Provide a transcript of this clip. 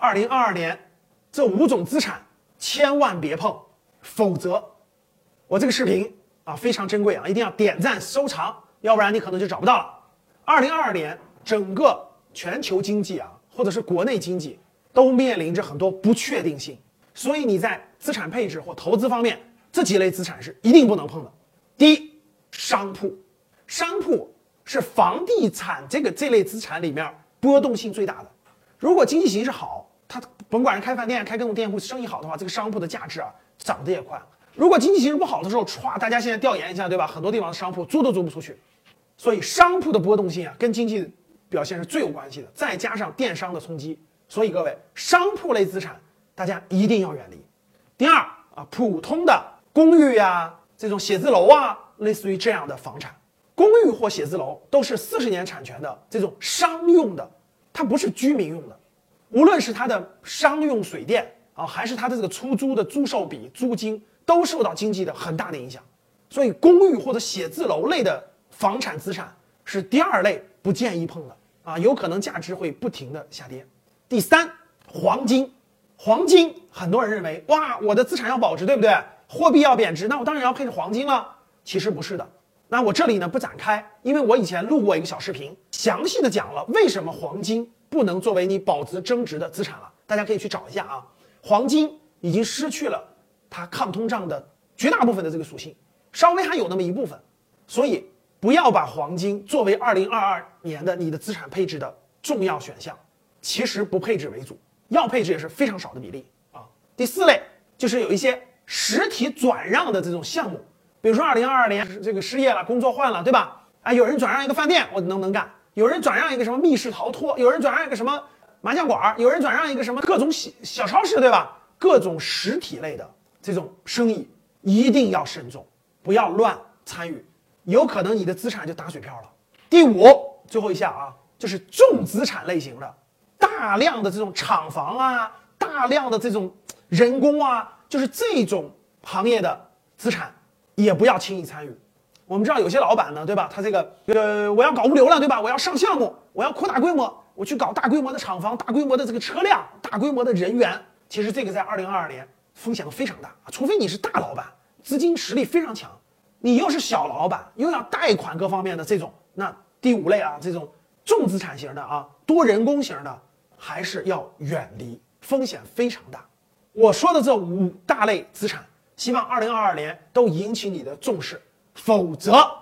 二零二二年这五种资产千万别碰，否则我这个视频啊非常珍贵啊，一定要点赞收藏，要不然你可能就找不到了。二零二二年整个全球经济啊，或者是国内经济都面临着很多不确定性，所以你在资产配置或投资方面，这几类资产是一定不能碰的。第一，商铺，商铺是房地产这个这类资产里面波动性最大的。如果经济形势好，甭管是开饭店、开各种店铺，生意好的话，这个商铺的价值啊涨得也快。如果经济形势不好的时候，歘，大家现在调研一下，对吧？很多地方的商铺租都租不出去，所以商铺的波动性啊，跟经济表现是最有关系的。再加上电商的冲击，所以各位，商铺类资产大家一定要远离。第二啊，普通的公寓呀，这种写字楼啊，类似于这样的房产，公寓或写字楼都是四十年产权的这种商用的，它不是居民用的。无论是它的商用水电啊，还是它的这个出租的租售比、租金，都受到经济的很大的影响。所以，公寓或者写字楼类的房产资产是第二类不建议碰的啊，有可能价值会不停的下跌。第三，黄金，黄金很多人认为哇，我的资产要保值，对不对？货币要贬值，那我当然要配置黄金了。其实不是的。那我这里呢不展开，因为我以前录过一个小视频，详细的讲了为什么黄金不能作为你保值增值的资产了。大家可以去找一下啊。黄金已经失去了它抗通胀的绝大部分的这个属性，稍微还有那么一部分，所以不要把黄金作为二零二二年的你的资产配置的重要选项。其实不配置为主，要配置也是非常少的比例啊。第四类就是有一些实体转让的这种项目，比如说二零二二年这个失业了，工作换了，对吧？啊，有人转让一个饭店，我能不能干？有人转让一个什么密室逃脱，有人转让一个什么麻将馆，有人转让一个什么各种小小超市，对吧？各种实体类的这种生意一定要慎重，不要乱参与，有可能你的资产就打水漂了。第五，最后一项啊，就是重资产类型的。大量的这种厂房啊，大量的这种人工啊，就是这种行业的资产，也不要轻易参与。我们知道有些老板呢，对吧？他这个呃，我要搞物流了，对吧？我要上项目，我要扩大规模，我去搞大规模的厂房、大规模的这个车辆、大规模的人员。其实这个在二零二二年风险都非常大啊，除非你是大老板，资金实力非常强。你又是小老板，又要贷款各方面的这种，那第五类啊，这种重资产型的啊，多人工型的。还是要远离，风险非常大。我说的这五大类资产，希望二零二二年都引起你的重视，否则。